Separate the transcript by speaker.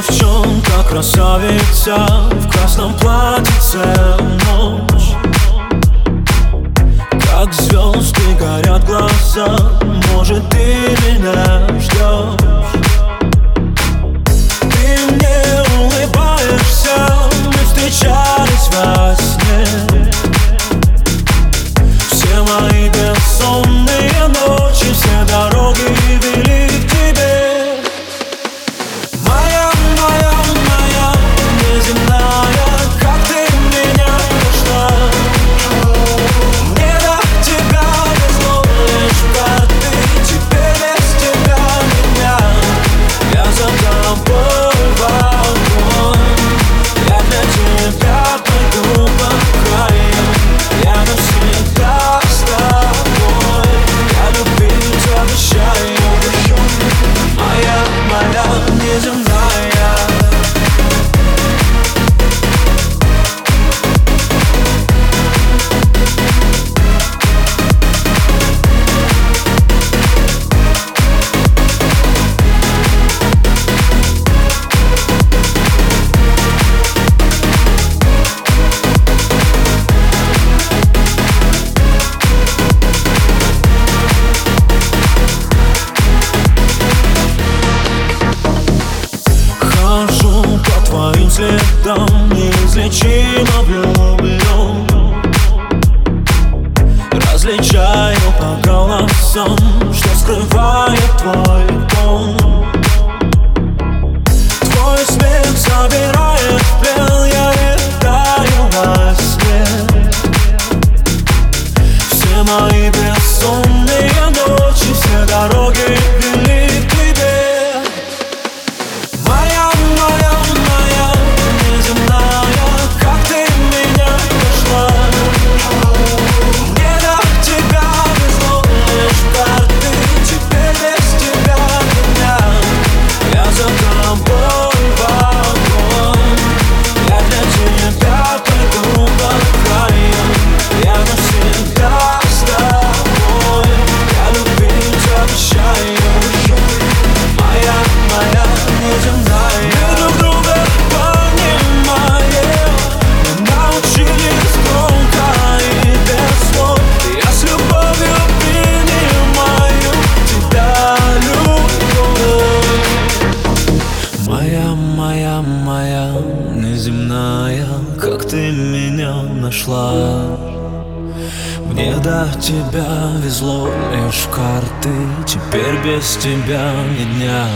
Speaker 1: В чем, как красавица В красном платьице ночь. Как звезды горят глаза Может ты меня ждешь Ты мне там неизлечимо влюблен Различаю по голосам, что скрываю Моя, моя, моя, неземная, как ты меня нашла? Мне до тебя везло лишь карты, теперь без тебя ни дня.